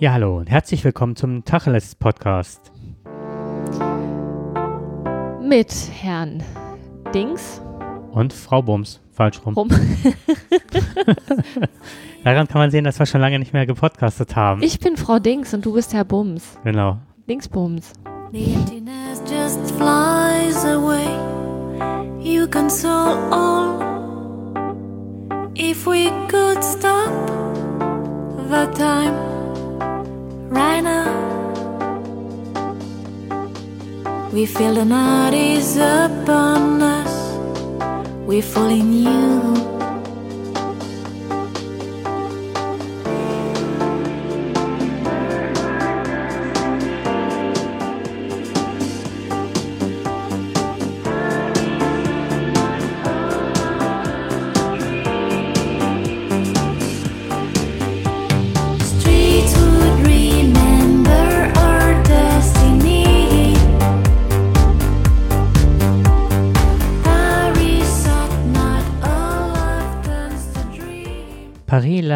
Ja, hallo und herzlich willkommen zum Tacheles Podcast. Mit Herrn Dings. Und Frau Bums. Falsch rum. Rum. Daran kann man sehen, dass wir schon lange nicht mehr gepodcastet haben. Ich bin Frau Dings und du bist Herr Bums. genau. Dingsbums. The emptiness just flies away. You console all. If we could stop the time right now, we feel the night is upon us. We fall in you.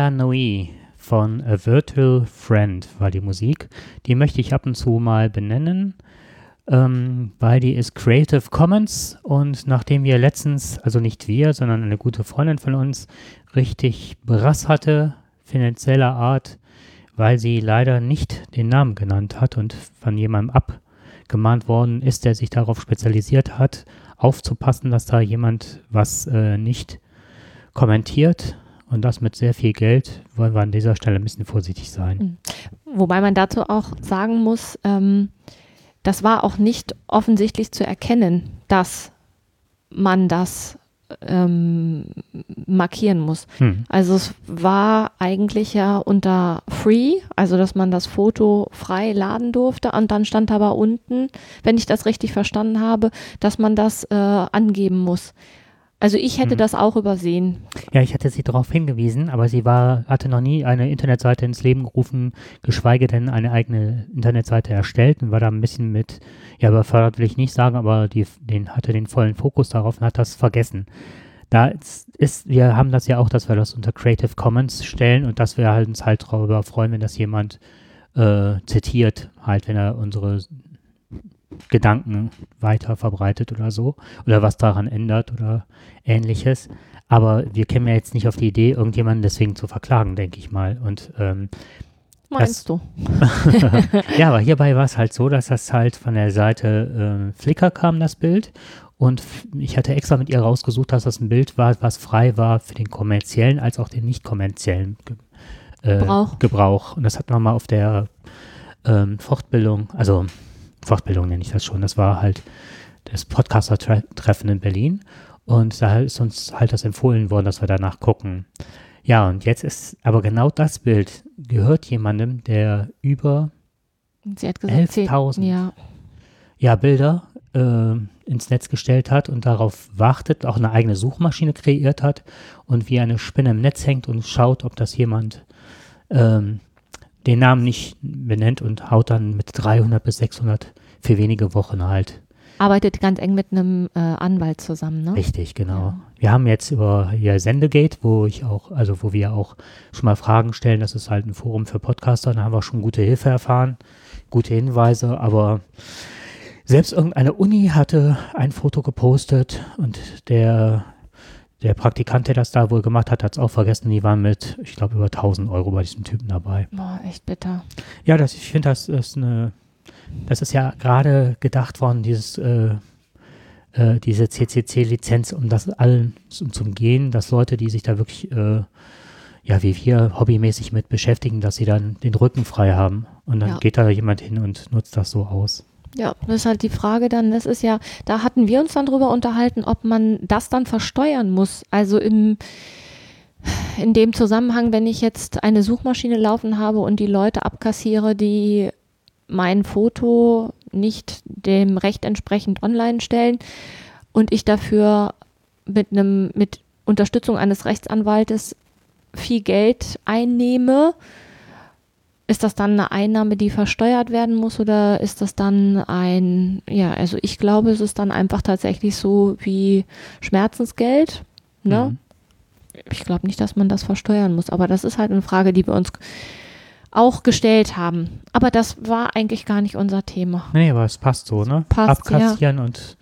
Paris la Nuit von A Virtual Friend war die Musik. Die möchte ich ab und zu mal benennen, ähm, weil die ist Creative Commons und nachdem wir letztens, also nicht wir, sondern eine gute Freundin von uns, richtig Brass hatte, finanzieller Art, weil sie leider nicht den Namen genannt hat und von jemandem abgemahnt worden ist, der sich darauf spezialisiert hat, aufzupassen, dass da jemand was äh, nicht kommentiert und das mit sehr viel Geld, wollen wir an dieser Stelle ein bisschen vorsichtig sein. Wobei man dazu auch sagen muss, ähm, das war auch nicht offensichtlich zu erkennen, dass man das ähm, markieren muss. Hm. Also es war eigentlich ja unter Free, also dass man das Foto frei laden durfte und dann stand aber unten, wenn ich das richtig verstanden habe, dass man das äh, angeben muss. Also ich hätte Hm. das auch übersehen. Ja, ich hatte sie darauf hingewiesen, aber sie war, hatte noch nie eine Internetseite ins Leben gerufen, geschweige denn eine eigene Internetseite erstellt und war da ein bisschen mit, ja, überfördert will ich nicht sagen, aber die, den hatte den vollen Fokus darauf und hat das vergessen. Da ist, ist, wir haben das ja auch, dass wir das unter Creative Commons stellen und dass wir halt uns halt darüber freuen, wenn das jemand äh, zitiert, halt, wenn er unsere Gedanken weiter verbreitet oder so oder was daran ändert oder ähnliches. Aber wir kämen ja jetzt nicht auf die Idee, irgendjemanden deswegen zu verklagen, denke ich mal. Und ähm, Meinst du? ja, aber hierbei war es halt so, dass das halt von der Seite äh, Flickr kam, das Bild. Und ich hatte extra mit ihr rausgesucht, dass das ein Bild war, was frei war für den kommerziellen als auch den nicht kommerziellen äh, Gebrauch. Gebrauch. Und das hat man mal auf der ähm, Fortbildung, also Fortbildung nenne ich das schon, das war halt das Podcaster-Treffen in Berlin. Und da ist uns halt das empfohlen worden, dass wir danach gucken. Ja, und jetzt ist aber genau das Bild gehört jemandem, der über Sie hat gesagt, zehn- 11.000. Ja, ja, Bilder äh, ins Netz gestellt hat und darauf wartet, auch eine eigene Suchmaschine kreiert hat und wie eine Spinne im Netz hängt und schaut, ob das jemand ähm, den Namen nicht benennt und haut dann mit 300 bis 600 für wenige Wochen halt. arbeitet ganz eng mit einem äh, Anwalt zusammen, ne? Richtig, genau. Ja. Wir haben jetzt über hier Sendegate, wo ich auch, also wo wir auch schon mal Fragen stellen, das ist halt ein Forum für Podcaster, da haben wir schon gute Hilfe erfahren, gute Hinweise, aber selbst irgendeine Uni hatte ein Foto gepostet und der, der Praktikant, der das da wohl gemacht hat, hat es auch vergessen, die waren mit, ich glaube, über 1000 Euro bei diesem Typen dabei. Boah, echt bitter. Ja, das, ich finde, das ist eine, das ist ja gerade gedacht worden, dieses, äh, äh, diese CCC-Lizenz, um das allen zum, zum Gehen, dass Leute, die sich da wirklich, äh, ja, wie wir hobbymäßig mit beschäftigen, dass sie dann den Rücken frei haben. Und dann Ja. geht da jemand hin und nutzt das so aus. Ja, das ist halt die Frage dann, das ist ja, da hatten wir uns dann drüber unterhalten, ob man das dann versteuern muss. Also im, in dem Zusammenhang, wenn ich jetzt eine Suchmaschine laufen habe und die Leute abkassiere, die mein Foto nicht dem Recht entsprechend online stellen und ich dafür mit einem, mit Unterstützung eines Rechtsanwaltes viel Geld einnehme, ist das dann eine Einnahme, die versteuert werden muss oder ist das dann ein, ja, also ich glaube, es ist dann einfach tatsächlich so wie Schmerzensgeld, ne? Mhm. Ich glaube nicht, dass man das versteuern muss, aber das ist halt eine Frage, die wir uns auch gestellt haben. Aber das war eigentlich gar nicht unser Thema. Nee, aber es passt so, ne? Passt, ja. Abkassieren und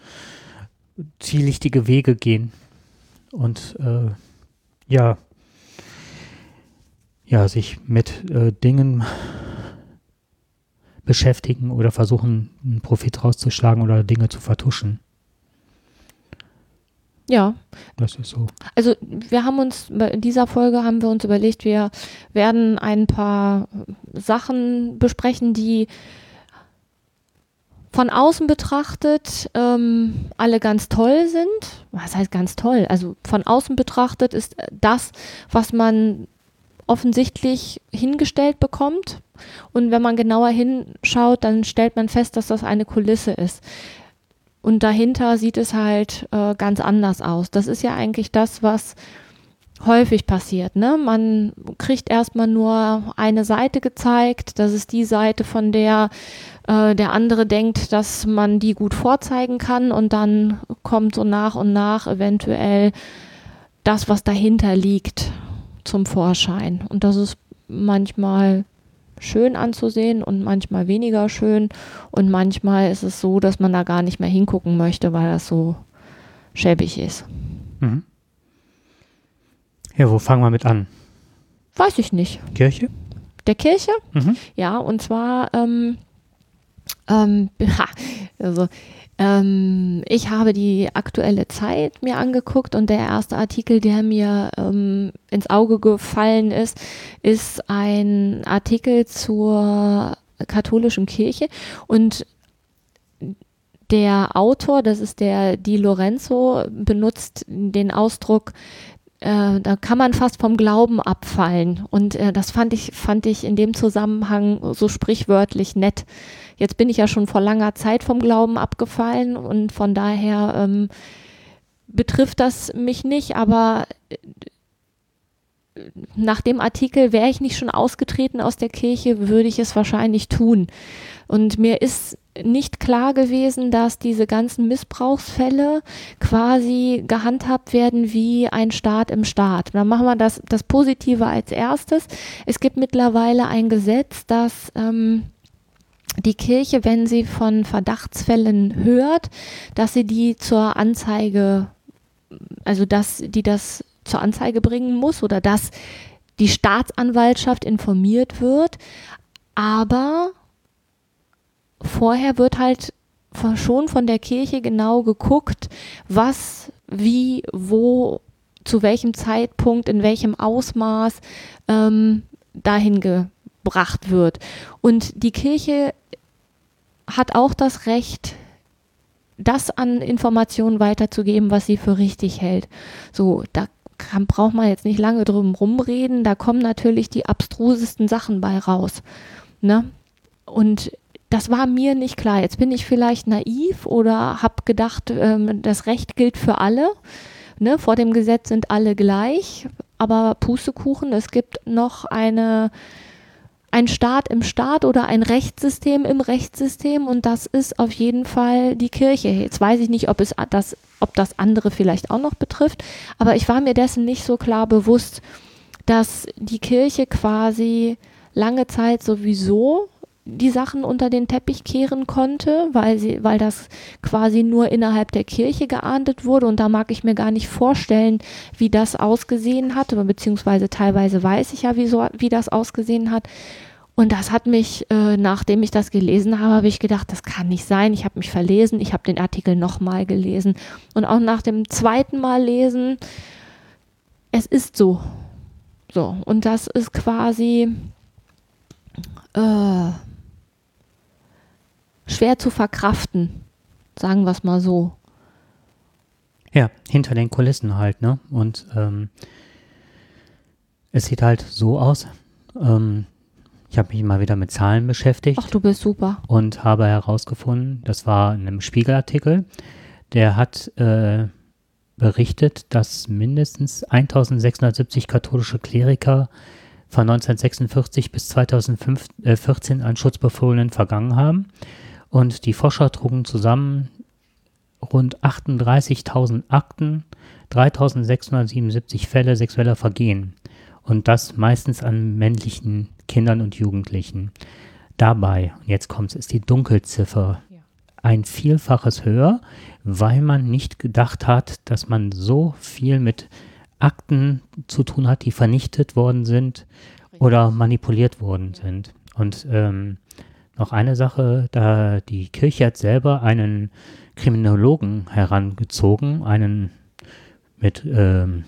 ziellichtige Wege gehen. Und äh, ja, ja, sich mit äh, Dingen beschäftigen oder versuchen, einen Profit rauszuschlagen oder Dinge zu vertuschen. Ja, Das ist so. also wir haben uns, in dieser Folge haben wir uns überlegt, wir werden ein paar Sachen besprechen, die von außen betrachtet ähm, alle ganz toll sind. Was heißt ganz toll? Also von außen betrachtet ist das, was man offensichtlich hingestellt bekommt. Und wenn man genauer hinschaut, dann stellt man fest, dass das eine Kulisse ist. Und dahinter sieht es halt äh, ganz anders aus. Das ist ja eigentlich das, was häufig passiert. Ne? Man kriegt erstmal nur eine Seite gezeigt. Das ist die Seite, von der äh, der andere denkt, dass man die gut vorzeigen kann. Und dann kommt so nach und nach eventuell das, was dahinter liegt, zum Vorschein. Und das ist manchmal schön anzusehen und manchmal weniger schön. Und manchmal ist es so, dass man da gar nicht mehr hingucken möchte, weil das so schäbig ist. Mhm. Ja, wo fangen wir mit an? Weiß ich nicht. Kirche? Der Kirche? Mhm. Ja, und zwar, ähm, ähm, also, ähm, ich habe die aktuelle Zeit mir angeguckt und der erste Artikel, der mir ähm, ins Auge gefallen ist, ist ein Artikel zur katholischen Kirche und der Autor, das ist der Di Lorenzo, benutzt den Ausdruck, äh, da kann man fast vom Glauben abfallen. Und äh, das fand ich, fand ich in dem Zusammenhang so sprichwörtlich nett. Jetzt bin ich ja schon vor langer Zeit vom Glauben abgefallen und von daher ähm, betrifft das mich nicht, aber äh, nach dem Artikel wäre ich nicht schon ausgetreten aus der Kirche, würde ich es wahrscheinlich tun. Und mir ist nicht klar gewesen, dass diese ganzen Missbrauchsfälle quasi gehandhabt werden wie ein Staat im Staat. Dann machen wir das, das Positive als erstes. Es gibt mittlerweile ein Gesetz, das ähm, die Kirche, wenn sie von Verdachtsfällen hört, dass sie die zur Anzeige, also dass die das zur Anzeige bringen muss oder dass die Staatsanwaltschaft informiert wird. Aber vorher wird halt schon von der Kirche genau geguckt, was, wie, wo, zu welchem Zeitpunkt, in welchem Ausmaß ähm, dahin gebracht wird. Und die Kirche hat auch das Recht, das an Informationen weiterzugeben, was sie für richtig hält. So, da kann, braucht man jetzt nicht lange drum rumreden, da kommen natürlich die abstrusesten Sachen bei raus. Ne? Und das war mir nicht klar. Jetzt bin ich vielleicht naiv oder habe gedacht, ähm, das Recht gilt für alle. Ne? Vor dem Gesetz sind alle gleich. Aber Pustekuchen, es gibt noch eine, ein Staat im Staat oder ein Rechtssystem im Rechtssystem und das ist auf jeden Fall die Kirche. Jetzt weiß ich nicht, ob es das, ob das andere vielleicht auch noch betrifft, aber ich war mir dessen nicht so klar bewusst, dass die Kirche quasi lange Zeit sowieso die Sachen unter den Teppich kehren konnte, weil sie, weil das quasi nur innerhalb der Kirche geahndet wurde und da mag ich mir gar nicht vorstellen, wie das ausgesehen hat, beziehungsweise teilweise weiß ich ja, wie, so, wie das ausgesehen hat. Und das hat mich, äh, nachdem ich das gelesen habe, habe ich gedacht, das kann nicht sein. Ich habe mich verlesen, ich habe den Artikel nochmal gelesen und auch nach dem zweiten Mal lesen, es ist so. So, und das ist quasi äh, schwer zu verkraften, sagen wir es mal so. Ja, hinter den Kulissen halt, ne? Und ähm, es sieht halt so aus. Ähm, ich habe mich mal wieder mit Zahlen beschäftigt Ach, du bist super. und habe herausgefunden, das war in einem Spiegelartikel, der hat äh, berichtet, dass mindestens 1670 katholische Kleriker von 1946 bis 2014 an Schutzbefohlenen vergangen haben. Und die Forscher trugen zusammen rund 38.000 Akten, 3.677 Fälle sexueller Vergehen. Und das meistens an männlichen Kindern und Jugendlichen. Dabei, und jetzt kommt es, ist die Dunkelziffer ein Vielfaches höher, weil man nicht gedacht hat, dass man so viel mit Akten zu tun hat, die vernichtet worden sind oder manipuliert worden sind. Und ähm, noch eine Sache, da die Kirche hat selber einen Kriminologen herangezogen, einen mit ähm,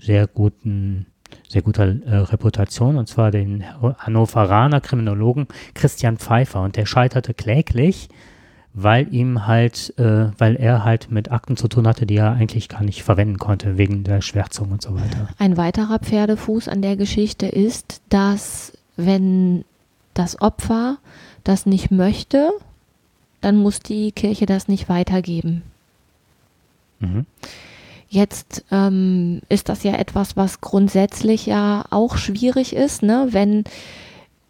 sehr guten, sehr guter äh, Reputation, und zwar den Hannoveraner Kriminologen Christian Pfeiffer. Und der scheiterte kläglich, weil ihm halt, äh, weil er halt mit Akten zu tun hatte, die er eigentlich gar nicht verwenden konnte, wegen der Schwärzung und so weiter. Ein weiterer Pferdefuß an der Geschichte ist, dass wenn das Opfer das nicht möchte, dann muss die Kirche das nicht weitergeben. Mhm. Jetzt ähm, ist das ja etwas, was grundsätzlich ja auch schwierig ist, ne? wenn,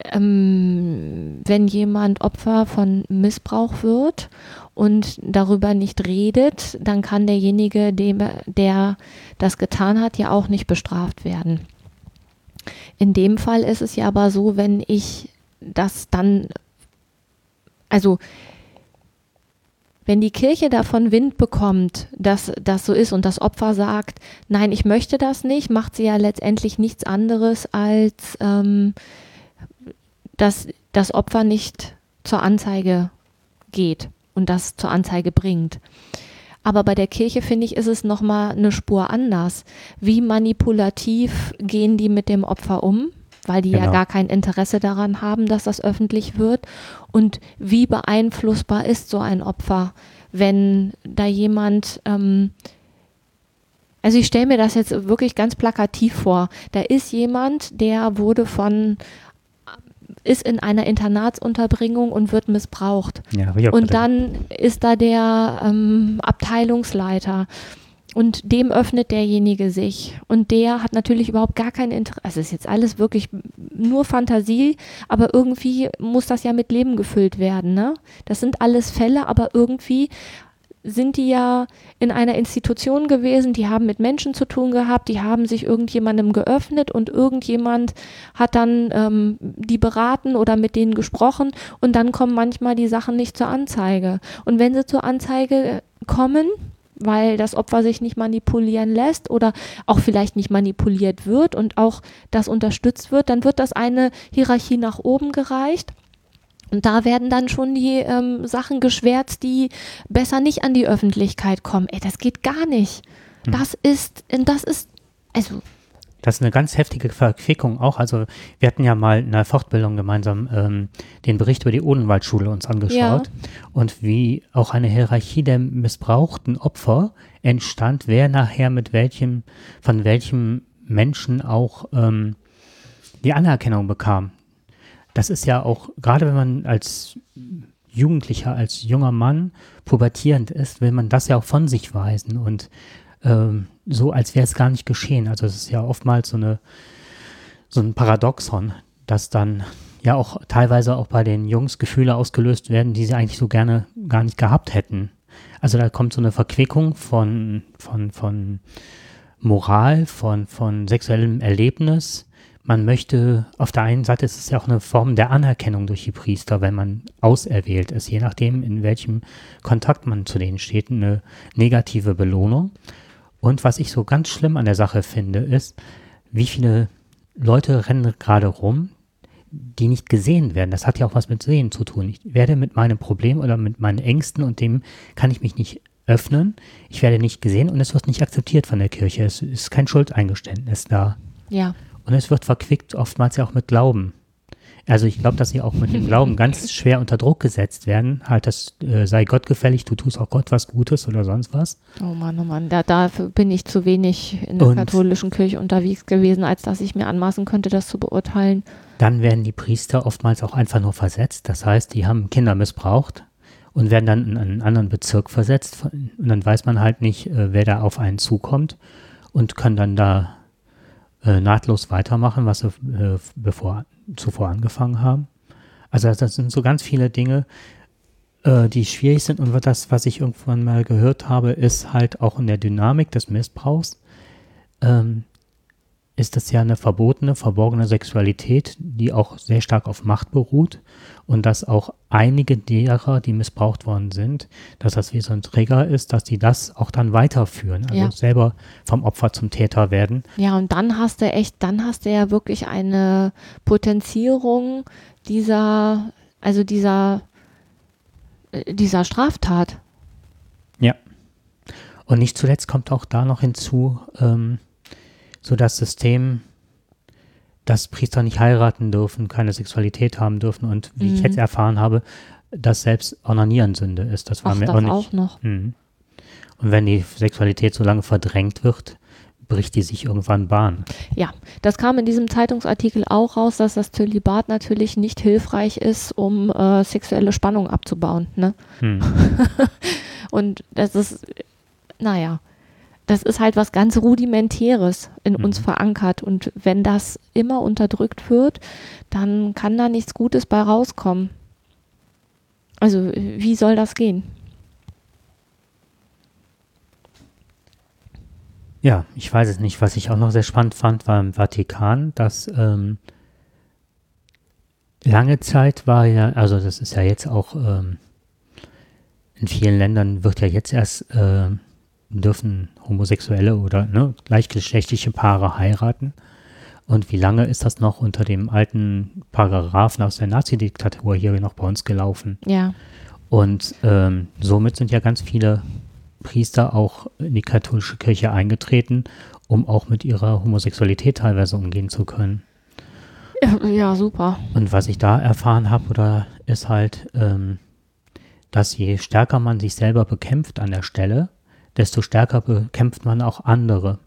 ähm, wenn jemand Opfer von Missbrauch wird und darüber nicht redet, dann kann derjenige, dem, der das getan hat, ja auch nicht bestraft werden. In dem Fall ist es ja aber so, wenn ich das dann, also wenn die Kirche davon Wind bekommt, dass das so ist und das Opfer sagt, nein, ich möchte das nicht, macht sie ja letztendlich nichts anderes, als ähm, dass das Opfer nicht zur Anzeige geht und das zur Anzeige bringt. Aber bei der Kirche finde ich, ist es nochmal eine Spur anders. Wie manipulativ gehen die mit dem Opfer um? Weil die ja Genau. gar kein Interesse daran haben, dass das öffentlich wird. Und wie beeinflussbar ist so ein Opfer, wenn da jemand, ähm, also ich stelle mir das jetzt wirklich ganz plakativ vor. Da ist jemand, der wurde von, ist in einer Internatsunterbringung und wird missbraucht. Ja, Und dann ist da der ähm, Abteilungsleiter und dem öffnet derjenige sich. Und der hat natürlich überhaupt gar kein Interesse. Also ist jetzt alles wirklich nur Fantasie, aber irgendwie muss das ja mit Leben gefüllt werden. Ne? Das sind alles Fälle, aber irgendwie sind die ja in einer Institution gewesen, die haben mit Menschen zu tun gehabt, die haben sich irgendjemandem geöffnet und irgendjemand hat dann ähm, die beraten oder mit denen gesprochen und dann kommen manchmal die Sachen nicht zur Anzeige. Und wenn sie zur Anzeige kommen, weil das Opfer sich nicht manipulieren lässt oder auch vielleicht nicht manipuliert wird und auch das unterstützt wird, dann wird das eine Hierarchie nach oben gereicht. Und da werden dann schon die ähm, Sachen geschwärzt, die besser nicht an die Öffentlichkeit kommen. Ey, das geht gar nicht. Hm. Das ist, das ist, also, Das ist eine ganz heftige Verquickung auch. Also wir hatten ja mal in der Fortbildung gemeinsam ähm, den Bericht über die Odenwaldschule uns angeschaut und wie auch eine Hierarchie der missbrauchten Opfer entstand, wer nachher mit welchem, von welchem Menschen auch ähm, die Anerkennung bekam. Das ist ja auch, gerade wenn man als Jugendlicher, als junger Mann pubertierend ist, will man das ja auch von sich weisen und ähm, so, als wäre es gar nicht geschehen. Also es ist ja oftmals so eine so ein Paradoxon, dass dann ja auch teilweise auch bei den Jungs Gefühle ausgelöst werden, die sie eigentlich so gerne gar nicht gehabt hätten. Also da kommt so eine Verquickung von, von, von Moral, von, von sexuellem Erlebnis. Man möchte, auf der einen Seite ist es ja auch eine Form der Anerkennung durch die Priester, wenn man auserwählt ist, je nachdem, in welchem Kontakt man zu denen steht, eine negative Belohnung. Und was ich so ganz schlimm an der Sache finde, ist, wie viele Leute rennen gerade rum, die nicht gesehen werden. Das hat ja auch was mit Sehen zu tun. Ich werde mit meinem Problem oder mit meinen Ängsten und dem kann ich mich nicht öffnen. Ich werde nicht gesehen und es wird nicht akzeptiert von der Kirche. Es ist kein Schuldeingeständnis da. ja. Und es wird verquickt, oftmals ja auch mit Glauben. Also ich glaube, dass sie auch mit dem Glauben ganz schwer unter Druck gesetzt werden. Halt, das äh, sei Gott gefällig, du tust auch Gott was Gutes oder sonst was. Oh Mann, oh Mann, da, dafür bin ich zu wenig in der Und- katholischen Kirche unterwegs gewesen, als dass ich mir anmaßen könnte, das zu beurteilen. Dann werden die Priester oftmals auch einfach nur versetzt. Das heißt, die haben Kinder missbraucht und werden dann in einen anderen Bezirk versetzt. Und dann weiß man halt nicht, äh, wer da auf einen zukommt und können dann da äh, nahtlos weitermachen, was sie äh, bevor, zuvor angefangen haben. Also das sind so ganz viele Dinge, äh, die schwierig sind. Und das, was ich irgendwann mal gehört habe, ist halt auch in der Dynamik des Missbrauchs. Ähm, ist das ja eine verbotene, verborgene Sexualität, die auch sehr stark auf Macht beruht und dass auch einige derer, die missbraucht worden sind, dass das wie so ein Träger ist, dass die das auch dann weiterführen, also Ja. selber vom Opfer zum Täter werden. Ja, und dann hast du echt, dann hast du ja wirklich eine Potenzierung dieser, also dieser, äh, dieser Straftat. Ja. Und nicht zuletzt kommt auch da noch hinzu, ähm, so das System, dass Priester nicht heiraten dürfen, keine Sexualität haben dürfen und wie ich Mhm. jetzt erfahren habe, dass selbst Onanieren Sünde ist. Das war Ach, mir das auch nicht. auch noch. Mhm. Und wenn die Sexualität so lange verdrängt wird, bricht die sich irgendwann Bahn. Ja, das kam in diesem Zeitungsartikel auch raus, dass das Zölibat natürlich nicht hilfreich ist, um äh, sexuelle Spannung abzubauen. Ne? Hm. Und das ist, naja, das ist halt was ganz Rudimentäres in uns Mhm. verankert. Und wenn das immer unterdrückt wird, dann kann da nichts Gutes bei rauskommen. Also, wie soll das gehen? Ja, ich weiß es nicht. Was ich auch noch sehr spannend fand, war im Vatikan, dass ähm, lange Zeit war ja, also das ist ja jetzt auch ähm, in vielen Ländern wird ja jetzt erst äh, dürfen homosexuelle oder ne, gleichgeschlechtliche Paare heiraten. Und wie lange ist das noch unter dem alten Paragraphen aus der Nazi-Diktatur hier noch bei uns gelaufen? Ja, Und ähm, somit sind ja ganz viele Priester auch in die katholische Kirche eingetreten, um auch mit ihrer Homosexualität teilweise umgehen zu können. ja, ja super. Und was ich da erfahren habe, oder ist halt, ähm, dass je stärker man sich selber bekämpft an der Stelle, desto stärker bekämpft man auch andere.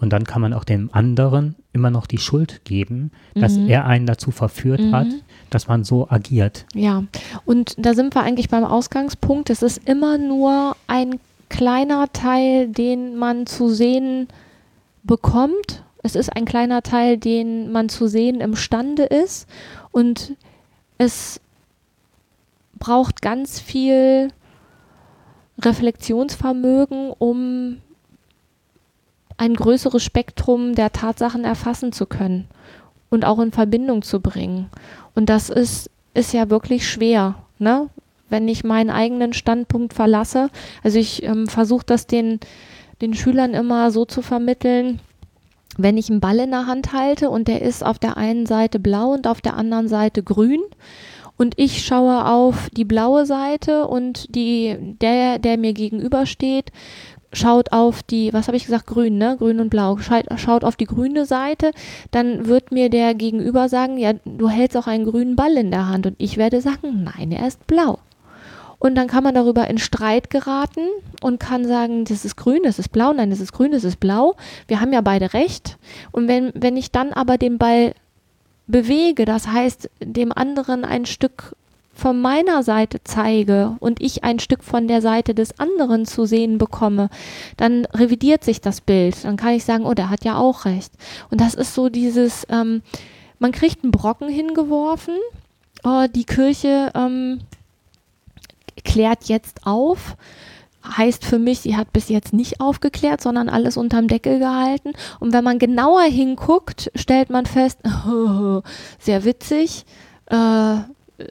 Und dann kann man auch dem anderen immer noch die Schuld geben, dass Mhm. er einen dazu verführt Mhm. hat, dass man so agiert. Ja, und da sind wir eigentlich beim Ausgangspunkt. Es ist immer nur ein kleiner Teil, den man zu sehen bekommt. Es ist ein kleiner Teil, den man zu sehen imstande ist. Und es braucht ganz viel Reflexionsvermögen, um ein größeres Spektrum der Tatsachen erfassen zu können und auch in Verbindung zu bringen. Und das ist, ist ja wirklich schwer, ne? wenn ich meinen eigenen Standpunkt verlasse. Also ich ähm, versuche das den, den Schülern immer so zu vermitteln, wenn ich einen Ball in der Hand halte und der ist auf der einen Seite blau und auf der anderen Seite grün und ich schaue auf die blaue Seite und die, der, der mir gegenübersteht, schaut auf die, was habe ich gesagt, grün, ne? Grün und blau, schaut, auf die grüne Seite, dann wird mir der Gegenüber sagen, ja, du hältst auch einen grünen Ball in der Hand und ich werde sagen, nein, er ist blau. Und dann kann man darüber in Streit geraten und kann sagen, das ist grün, das ist blau, nein, das ist grün, das ist blau. Wir haben ja beide recht. Und wenn, wenn ich dann aber den Ball bewege, das heißt, dem anderen ein Stück von meiner Seite zeige und ich ein Stück von der Seite des anderen zu sehen bekomme, dann revidiert sich das Bild. Dann kann ich sagen, oh, der hat ja auch recht. Und das ist so dieses, ähm, man kriegt einen Brocken hingeworfen, oh, die Kirche ähm, klärt jetzt auf. Heißt für mich, sie hat bis jetzt nicht aufgeklärt, sondern alles unterm Deckel gehalten. Und wenn man genauer hinguckt, stellt man fest, sehr witzig, äh,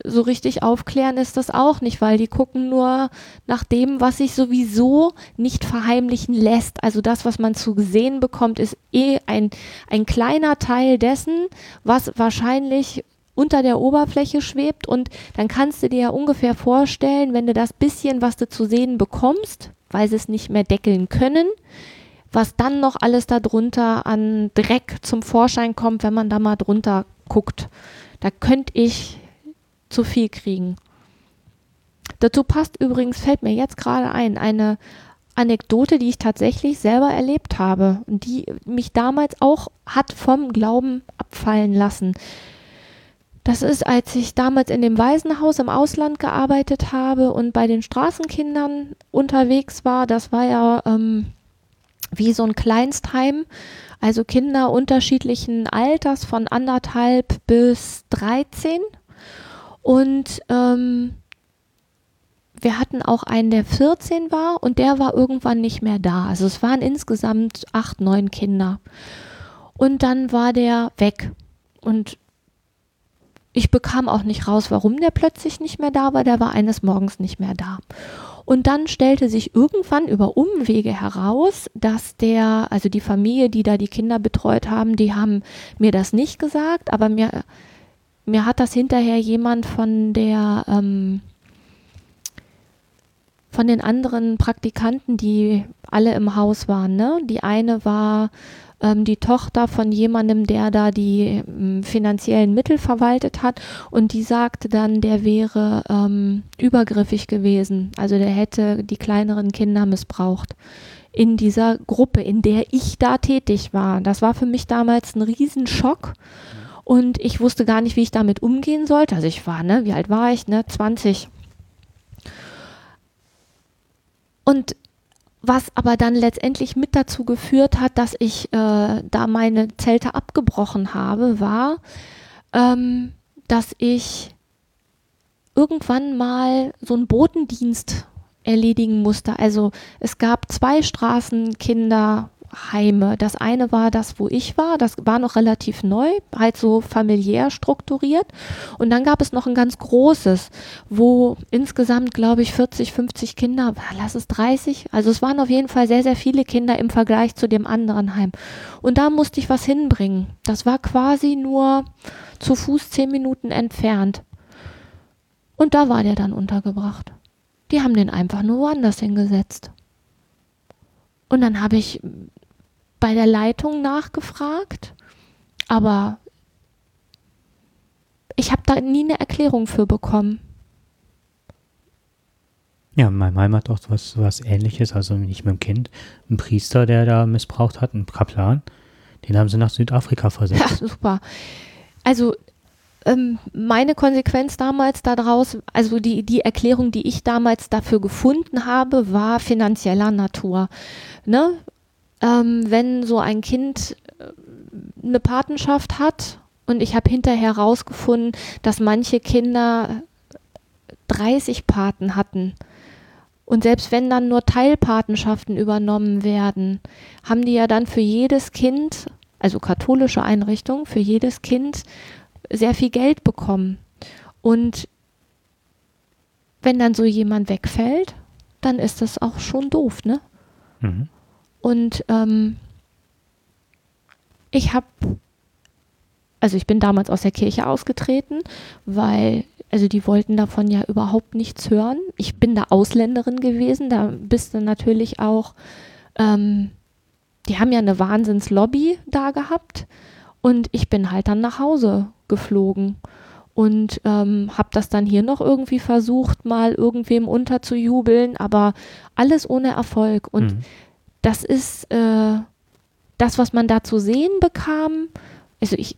so richtig aufklären ist das auch nicht, weil die gucken nur nach dem, was sich sowieso nicht verheimlichen lässt. Also das, was man zu sehen bekommt, ist eh ein, ein kleiner Teil dessen, was wahrscheinlich unter der Oberfläche schwebt und dann kannst du dir ja ungefähr vorstellen, wenn du das bisschen, was du zu sehen bekommst, weil sie es nicht mehr deckeln können, was dann noch alles darunter an Dreck zum Vorschein kommt, wenn man da mal drunter guckt. Da könnte ich zu viel kriegen. Dazu passt übrigens, fällt mir jetzt gerade ein, eine Anekdote, die ich tatsächlich selber erlebt habe und die mich damals auch hat vom Glauben abfallen lassen. Das ist, als ich damals in dem Waisenhaus im Ausland gearbeitet habe und bei den Straßenkindern unterwegs war. Das war ja ähm, wie so ein Kleinstheim, also Kinder unterschiedlichen Alters von anderthalb bis 13. Und ähm, wir hatten auch einen, der 14 war und der war irgendwann nicht mehr da. Also es waren insgesamt acht, neun Kinder. Und dann war der weg. Und ich bekam auch nicht raus, warum der plötzlich nicht mehr da war. Der war eines Morgens nicht mehr da. Und dann stellte sich irgendwann über Umwege heraus, dass der, also die Familie, die da die Kinder betreut haben, die haben mir das nicht gesagt, aber mir, mir hat das hinterher jemand von der, ähm, von den anderen Praktikanten, die alle im Haus waren. Ne? Die eine war ähm, die Tochter von jemandem, der da die ähm, finanziellen Mittel verwaltet hat. Und die sagte dann, der wäre ähm, übergriffig gewesen. Also der hätte die kleineren Kinder missbraucht in dieser Gruppe, in der ich da tätig war. Das war für mich damals ein Riesenschock. Und ich wusste gar nicht, wie ich damit umgehen sollte. Also ich war, ne, wie alt war ich, ne, 20. Und was aber dann letztendlich mit dazu geführt hat, dass ich äh, da meine Zelte abgebrochen habe, war, ähm, dass ich irgendwann mal so einen Botendienst erledigen musste. Also es gab zwei Straßenkinder Heime. Das eine war das, wo ich war, das war noch relativ neu, halt so familiär strukturiert. Und dann gab es noch ein ganz großes, wo insgesamt, glaube ich, 40, 50 Kinder, lass es 30, also es waren auf jeden Fall sehr, sehr viele Kinder im Vergleich zu dem anderen Heim. Und da musste ich was hinbringen. Das war quasi nur zu Fuß zehn Minuten entfernt. Und da war der dann untergebracht. Die haben den einfach nur woanders hingesetzt. Und dann habe ich bei der Leitung nachgefragt, aber ich habe da nie eine Erklärung für bekommen. Ja, mein Heim hat auch was, was ähnliches, also nicht mit dem Kind. Ein Priester, der da missbraucht hat, ein Kaplan, den haben sie nach Südafrika versetzt. Ja, super. Also ähm, meine Konsequenz damals daraus, also die, die Erklärung, die ich damals dafür gefunden habe, war finanzieller Natur. Ne? ähm, wenn so ein Kind äh, eine Patenschaft hat und ich habe hinterher herausgefunden, dass manche Kinder 30 Paten hatten. Und selbst wenn dann nur Teilpatenschaften übernommen werden, haben die ja dann für jedes Kind, also katholische Einrichtung, für jedes Kind sehr viel Geld bekommen. Und wenn dann so jemand wegfällt, dann ist das auch schon doof, ne? Mhm. Und ähm, ich habe, also ich bin damals aus der Kirche ausgetreten, weil, also die wollten davon ja überhaupt nichts hören. Ich bin da Ausländerin gewesen, da bist du natürlich auch, ähm, die haben ja eine Wahnsinnslobby da gehabt und ich bin halt dann nach Hause geflogen und ähm, habe das dann hier noch irgendwie versucht, mal irgendwem unterzujubeln, aber alles ohne Erfolg. Und mhm das ist äh, das, was man da zu sehen bekam. Also ich,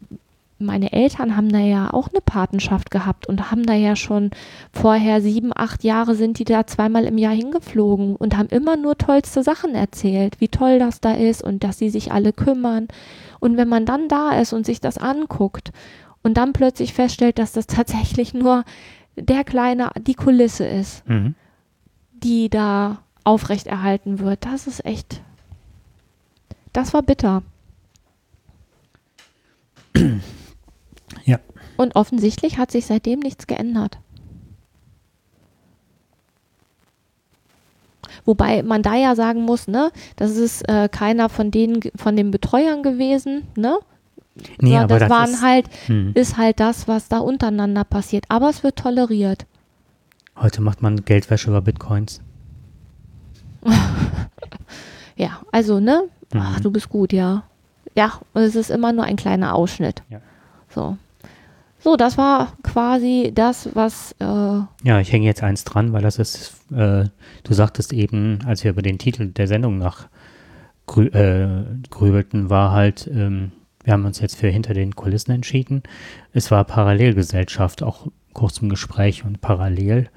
meine Eltern haben da ja auch eine Patenschaft gehabt und haben da ja schon vorher sieben, acht Jahre sind die da zweimal im Jahr hingeflogen und haben immer nur tollste Sachen erzählt, wie toll das da ist und dass sie sich alle kümmern. Und wenn man dann da ist und sich das anguckt und dann plötzlich feststellt, dass das tatsächlich nur der kleine, die Kulisse ist, mhm. die da aufrechterhalten wird. Das ist echt, das war bitter. Ja. Und offensichtlich hat sich seitdem nichts geändert. Wobei man da ja sagen muss, ne, das ist äh, keiner von denen, von den Betreuern gewesen, ne? Nee, ja, aber das, das waren ist, halt, hm. ist halt das, was da untereinander passiert. Aber es wird toleriert. Heute macht man Geldwäsche über Bitcoins. ja, also, ne? Mhm. Ach, du bist gut, ja. Ja, und es ist immer nur ein kleiner Ausschnitt. Ja. So. So, das war quasi das, was. Äh ja, ich hänge jetzt eins dran, weil das ist, äh, du sagtest eben, als wir über den Titel der Sendung nach grü äh, grübelten, war halt, ähm, wir haben uns jetzt für hinter den Kulissen entschieden. Es war Parallelgesellschaft, auch kurz im Gespräch und parallel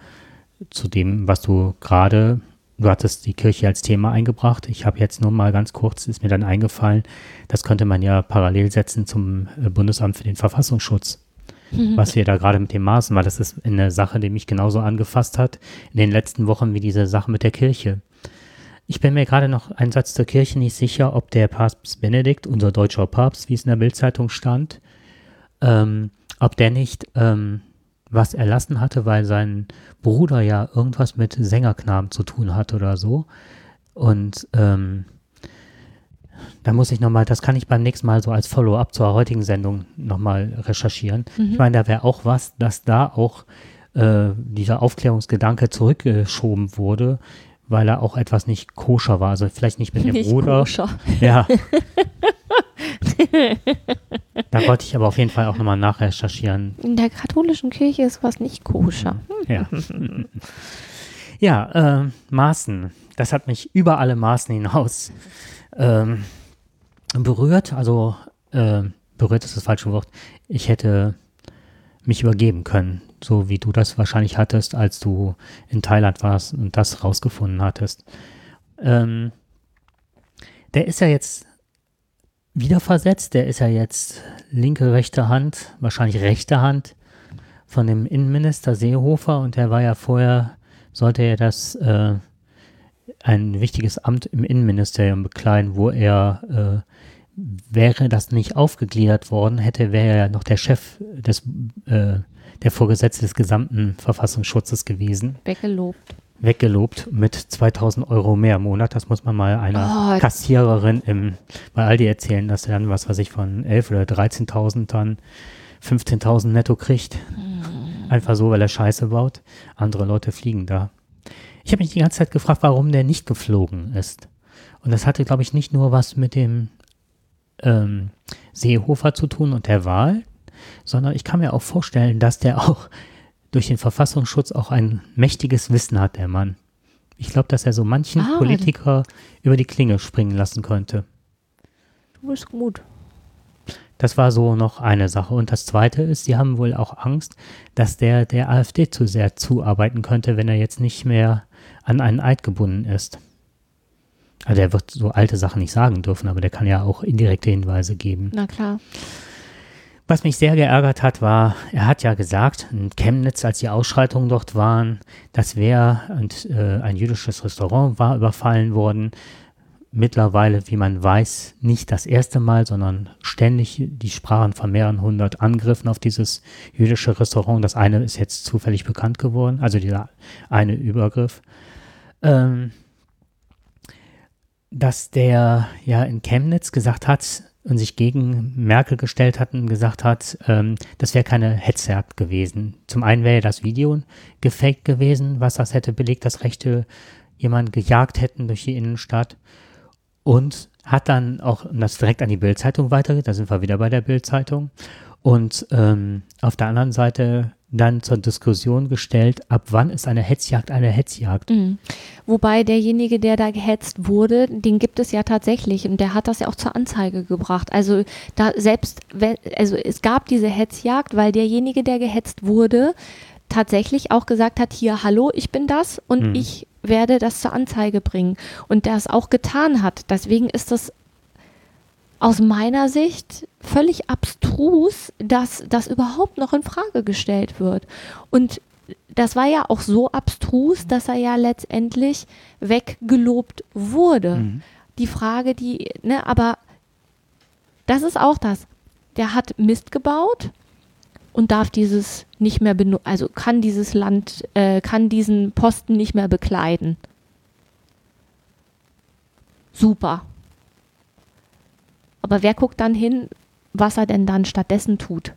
zu dem, was du gerade Du hattest die Kirche als Thema eingebracht. Ich habe jetzt nur mal ganz kurz, ist mir dann eingefallen, das könnte man ja parallel setzen zum äh, Bundesamt für den Verfassungsschutz, mhm. was wir da gerade mit dem Maßen, weil das ist eine Sache, die mich genauso angefasst hat in den letzten Wochen wie diese Sache mit der Kirche. Ich bin mir gerade noch ein Satz zur Kirche nicht sicher, ob der Papst Benedikt, unser deutscher Papst, wie es in der Bildzeitung stand, ähm, ob der nicht ähm, was erlassen hatte, weil sein Bruder ja irgendwas mit Sängerknaben zu tun hat oder so. Und ähm, da muss ich nochmal, das kann ich beim nächsten Mal so als Follow-up zur heutigen Sendung nochmal recherchieren. Mhm. Ich meine, da wäre auch was, dass da auch äh, dieser Aufklärungsgedanke zurückgeschoben wurde, weil er auch etwas nicht koscher war. Also vielleicht nicht mit dem Nicht Bruder. koscher. Ja. da wollte ich aber auf jeden Fall auch nochmal nachrecherchieren. In der katholischen Kirche ist was nicht koscher. Ja, ja äh, Maßen. Das hat mich über alle Maßen hinaus ähm, berührt. Also äh, berührt ist das falsche Wort. Ich hätte mich übergeben können, so wie du das wahrscheinlich hattest, als du in Thailand warst und das rausgefunden hattest. Ähm, der ist ja jetzt wieder versetzt. Der ist ja jetzt linke, rechte Hand, wahrscheinlich rechte Hand von dem Innenminister Seehofer und der war ja vorher, sollte er das äh, ein wichtiges Amt im Innenministerium bekleiden, wo er äh, wäre das nicht aufgegliedert worden, hätte wäre er ja noch der Chef des äh, der Vorgesetzte des gesamten Verfassungsschutzes gewesen, Weggelobt. weggelobt mit 2000 Euro mehr im Monat. Das muss man mal einer Oh. Kassiererin im, bei Aldi erzählen, dass er dann, was weiß ich, von 11 oder 13.000 dann 15.000 netto kriegt. Einfach so, weil er Scheiße baut. Andere Leute fliegen da. Ich habe mich die ganze Zeit gefragt, warum der nicht geflogen ist. Und das hatte, glaube ich, nicht nur was mit dem ähm, Seehofer zu tun und der Wahl, sondern ich kann mir auch vorstellen, dass der auch durch den Verfassungsschutz auch ein mächtiges Wissen hat, der Mann. Ich glaube, dass er so manchen Ah, Politiker über die Klinge springen lassen könnte. Du bist gut. Das war so noch eine Sache. Und das Zweite ist, sie haben wohl auch Angst, dass der der AfD zu sehr zuarbeiten könnte, wenn er jetzt nicht mehr an einen Eid gebunden ist. Also der wird so alte Sachen nicht sagen dürfen, aber der kann ja auch indirekte Hinweise geben. Na klar. Was mich sehr geärgert hat, war, er hat ja gesagt, in Chemnitz, als die Ausschreitungen dort waren, das wäre und, äh, ein jüdisches Restaurant war überfallen worden. Mittlerweile, wie man weiß, nicht das erste Mal, sondern ständig die sprachen von mehreren hundert Angriffen auf dieses jüdische Restaurant. Das eine ist jetzt zufällig bekannt geworden, also dieser eine Übergriff. Ähm, dass der ja in Chemnitz gesagt hat und sich gegen Merkel gestellt hat und gesagt hat, ähm, das wäre keine Hetzjagd gewesen. Zum einen wäre das Video gefaked gewesen, was das hätte belegt, dass Rechte jemanden gejagt hätten durch die Innenstadt und hat dann auch das direkt an die Bildzeitung weitergeht, da sind wir wieder bei der Bildzeitung und ähm, auf der anderen Seite dann zur Diskussion gestellt, ab wann ist eine Hetzjagd eine Hetzjagd? Mhm. Wobei derjenige, der da gehetzt wurde, den gibt es ja tatsächlich und der hat das ja auch zur Anzeige gebracht. Also da selbst, also es gab diese Hetzjagd, weil derjenige, der gehetzt wurde, tatsächlich auch gesagt hat, hier, hallo, ich bin das und Mhm. ich werde das zur Anzeige bringen. Und der es auch getan hat. Deswegen ist das aus meiner Sicht völlig abstrus, dass das überhaupt noch in Frage gestellt wird. Und das war ja auch so abstrus, dass er ja letztendlich weggelobt wurde. Mhm. Die Frage, die, ne, aber das ist auch das. Der hat Mist gebaut und darf dieses nicht mehr benutzen, also kann dieses Land, äh, kann diesen Posten nicht mehr bekleiden. Super. Aber wer guckt dann hin, was er denn dann stattdessen tut?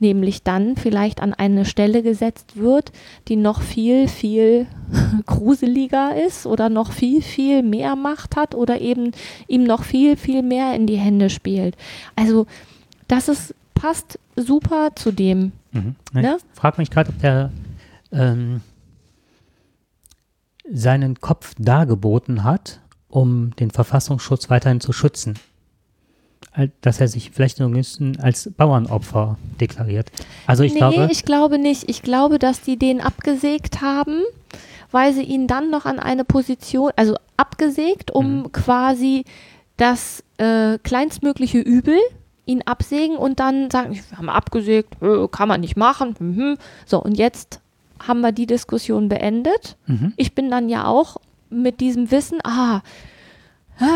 Nämlich dann vielleicht an eine Stelle gesetzt wird, die noch viel, viel gruseliger ist oder noch viel, viel mehr Macht hat oder eben ihm noch viel, viel mehr in die Hände spielt. Also das ist, passt super zu dem. Mhm. Ne? Ich frage mich gerade, ob der ähm, seinen Kopf dargeboten hat, um den Verfassungsschutz weiterhin zu schützen. Dass er sich vielleicht nur ein bisschen als Bauernopfer deklariert. Also ich nee, glaube, ich glaube nicht. Ich glaube, dass die den abgesägt haben, weil sie ihn dann noch an eine Position, also abgesägt, um Mhm. quasi das äh, kleinstmögliche Übel ihn absägen und dann sagen, wir haben abgesägt, äh, kann man nicht machen. Mhm. So, und jetzt haben wir die Diskussion beendet. mhm. Ich bin dann ja auch mit diesem Wissen, ah,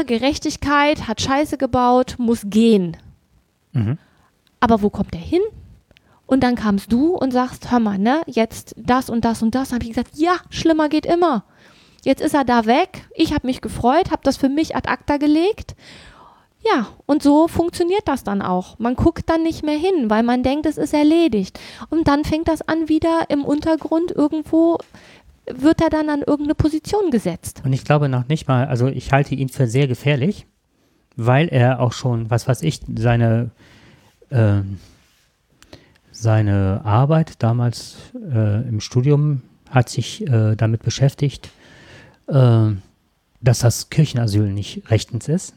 Gerechtigkeit, hat Scheiße gebaut, muss gehen. Mhm. Aber wo kommt der hin? Und dann kamst du und sagst, hör mal, ne, jetzt das und das und das. Habe ich gesagt, ja, schlimmer geht immer. Jetzt ist er da weg. Ich habe mich gefreut, habe das für mich ad acta gelegt. Ja, und so funktioniert das dann auch. Man guckt dann nicht mehr hin, weil man denkt, es ist erledigt. Und dann fängt das an, wieder im Untergrund irgendwo wird er dann an irgendeine Position gesetzt. Und ich glaube noch nicht mal, also ich halte ihn für sehr gefährlich, weil er auch schon, was weiß ich, seine, äh, seine Arbeit damals äh, im Studium hat sich äh, damit beschäftigt, äh, dass das Kirchenasyl nicht rechtens ist.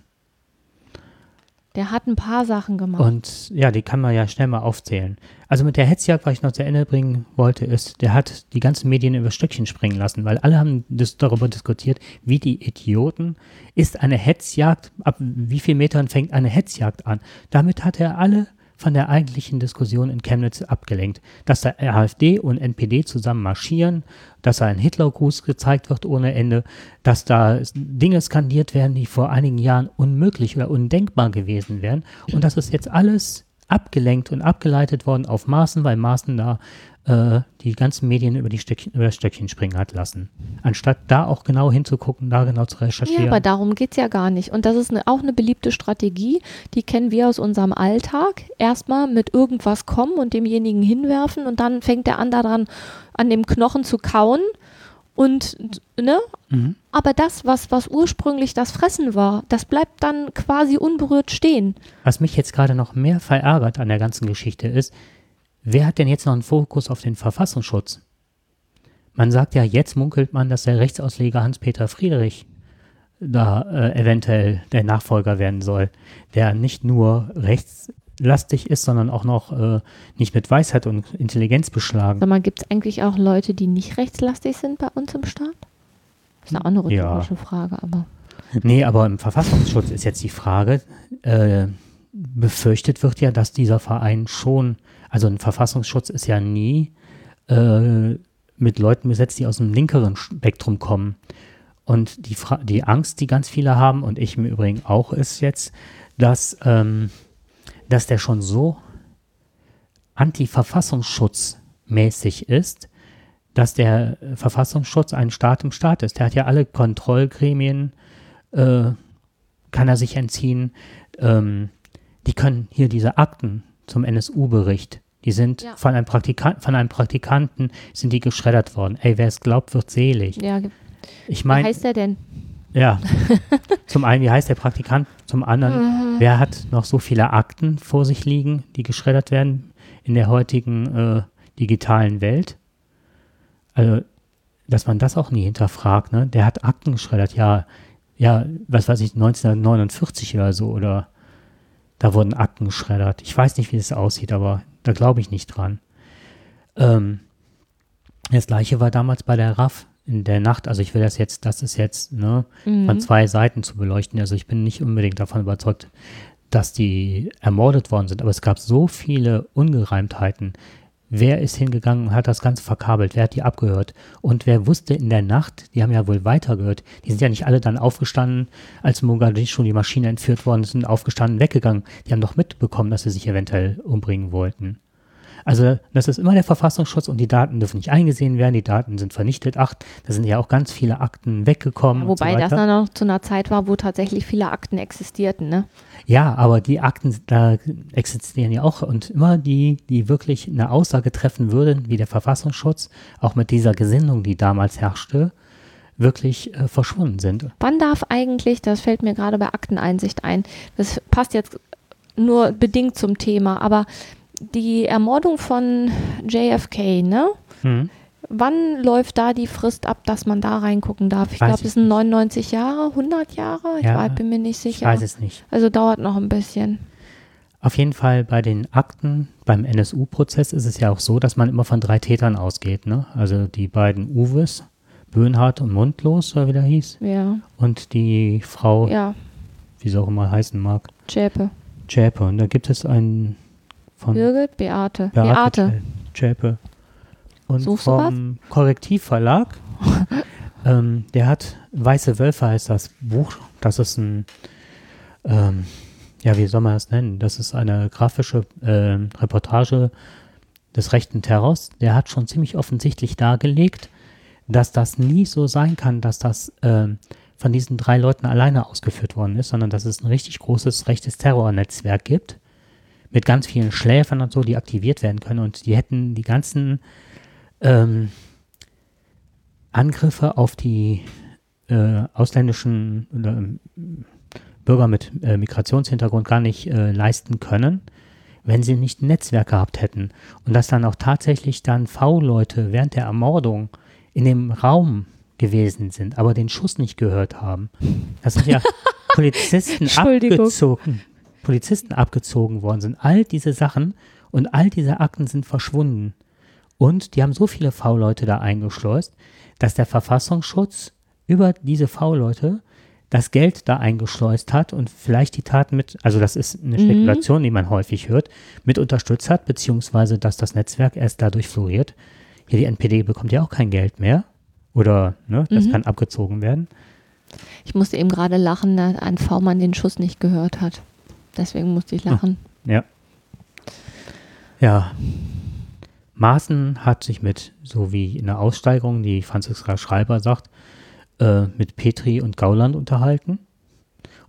Der hat ein paar Sachen gemacht. Und ja, die kann man ja schnell mal aufzählen. Also mit der Hetzjagd, was ich noch zu Ende bringen wollte, ist, der hat die ganzen Medien über Stöckchen springen lassen, weil alle haben das darüber diskutiert, wie die Idioten, ist eine Hetzjagd, ab wie viel Metern fängt eine Hetzjagd an? Damit hat er alle von der eigentlichen Diskussion in Chemnitz abgelenkt. Dass da AfD und NPD zusammen marschieren, dass da ein Hitlergruß gezeigt wird ohne Ende, dass da Dinge skandiert werden, die vor einigen Jahren unmöglich oder undenkbar gewesen wären. Und das ist jetzt alles abgelenkt und abgeleitet worden auf Maßen, weil Maßen da äh, die ganzen Medien über, die Stöckchen, über das Stöckchen springen hat lassen. Anstatt da auch genau hinzugucken, da genau zu recherchieren. Ja, aber darum geht es ja gar nicht. Und das ist eine, auch eine beliebte Strategie, die kennen wir aus unserem Alltag. Erstmal mit irgendwas kommen und demjenigen hinwerfen und dann fängt der an daran, an dem Knochen zu kauen. Und, ne? Mhm. Aber das, was, was ursprünglich das Fressen war, das bleibt dann quasi unberührt stehen. Was mich jetzt gerade noch mehr verärgert an der ganzen Geschichte ist, wer hat denn jetzt noch einen Fokus auf den Verfassungsschutz? Man sagt ja, jetzt munkelt man, dass der Rechtsausleger Hans-Peter Friedrich da äh, eventuell der Nachfolger werden soll, der nicht nur rechtslastig ist, sondern auch noch äh, nicht mit Weisheit und Intelligenz beschlagen. Sag mal, gibt es eigentlich auch Leute, die nicht rechtslastig sind bei uns im Staat? Das ist eine Ja. rhetorische Frage, aber. Nee, aber im Verfassungsschutz ist jetzt die Frage, äh, befürchtet wird ja, dass dieser Verein schon, also ein Verfassungsschutz ist ja nie äh, mit Leuten besetzt, die aus dem linkeren Spektrum kommen. Und die, Fra die Angst, die ganz viele haben, und ich im Übrigen auch, ist jetzt, dass, ähm, dass der schon so antiverfassungsschutzmäßig ist, dass der Verfassungsschutz ein Staat im Staat ist. Der hat ja alle Kontrollgremien, äh, kann er sich entziehen. Ähm, die können hier diese Akten zum NSU-Bericht, die sind Ja. von, einem von einem Praktikanten, sind die geschreddert worden. Ey, wer es glaubt, wird selig. Ja, Ich wie meine, heißt der denn? ja. zum einen, wie heißt der Praktikant? Zum anderen, wer hat noch so viele Akten vor sich liegen, die geschreddert werden in der heutigen äh, digitalen Welt? Also, dass man das auch nie hinterfragt, ne? Der hat Akten geschreddert, ja, ja, was weiß ich, 1949 oder so, oder da wurden Akten geschreddert. Ich weiß nicht, wie das aussieht, aber da glaube ich nicht dran. Ähm, das gleiche war damals bei der RAF in der Nacht. Also ich will das jetzt, das ist jetzt ne, Mhm. von zwei Seiten zu beleuchten. Also ich bin nicht unbedingt davon überzeugt, dass die ermordet worden sind. Aber es gab so viele Ungereimtheiten. Wer ist hingegangen und hat das Ganze verkabelt? Wer hat die abgehört? Und wer wusste in der Nacht, die haben ja wohl weitergehört, die sind ja nicht alle dann aufgestanden, als Mogadischu die Maschine entführt worden ist, sind aufgestanden, weggegangen. Die haben doch mitbekommen, dass sie sich eventuell umbringen wollten. Also das ist immer der Verfassungsschutz und die Daten dürfen nicht eingesehen werden, die Daten sind vernichtet. Ach, da sind ja auch ganz viele Akten weggekommen. und Wobei so das dann noch zu einer Zeit war, wo tatsächlich viele Akten existierten, ne? Ja, aber die Akten, da existieren ja auch und immer die, die wirklich eine Aussage treffen würden, wie der Verfassungsschutz, auch mit dieser Gesinnung, die damals herrschte, wirklich äh, verschwunden sind. Wann darf eigentlich, das fällt mir gerade bei Akteneinsicht ein, das passt jetzt nur bedingt zum Thema, aber die Ermordung von JFK, ne? Hm. Wann läuft da die Frist ab, dass man da reingucken darf? Ich glaube, ich es sind 99 Jahre, 100 Jahre? Ich Ja, weiß, bin mir nicht Ich sicher. weiß es nicht. Also dauert noch ein bisschen. Auf jeden Fall bei den Akten, beim NSU-Prozess ist es ja auch so, dass man immer von drei Tätern ausgeht. Ne? Also die beiden Uwes, Böhnhardt und Mundlos, oder wie der hieß, Ja, und die Frau, ja, wie sie auch immer heißen mag, Zschäpe. Zschäpe. Und da gibt es einen von Birgit, Beate. Beate Beate. Zschäpe. Und Suchst vom Korrektivverlag Ähm, der hat Weiße Wölfe heißt das Buch. Das ist ein, ähm, ja, wie soll man das nennen? Das ist eine grafische äh, Reportage des rechten Terrors. Der hat schon ziemlich offensichtlich dargelegt, dass das nie so sein kann, dass das äh, von diesen drei Leuten alleine ausgeführt worden ist, sondern dass es ein richtig großes rechtes Terrornetzwerk gibt mit ganz vielen Schläfern und so, die aktiviert werden können und die hätten die ganzen ähm, Angriffe auf die äh, ausländischen äh, Bürger mit äh, Migrationshintergrund gar nicht äh, leisten können, wenn sie nicht ein Netzwerk gehabt hätten. Und dass dann auch tatsächlich dann V-Leute während der Ermordung in dem Raum gewesen sind, aber den Schuss nicht gehört haben. Das sind ja Polizisten abgezogen, Polizisten abgezogen worden sind. All diese Sachen und all diese Akten sind verschwunden. Und die haben so viele V-Leute da eingeschleust, dass der Verfassungsschutz über diese V-Leute das Geld da eingeschleust hat und vielleicht die Taten mit, also das ist eine Mhm. Spekulation, die man häufig hört, mit unterstützt hat, beziehungsweise dass das Netzwerk erst dadurch floriert. Hier die NPD bekommt ja auch kein Geld mehr. Oder ne, das Mhm. kann abgezogen werden. Ich musste eben gerade lachen, da ein V-Mann den Schuss nicht gehört hat. Deswegen musste ich lachen. Ja. Ja. Maaßen hat sich mit, so wie in der Aussteigerung, die Franziska Schreiber sagt, äh, mit Petri und Gauland unterhalten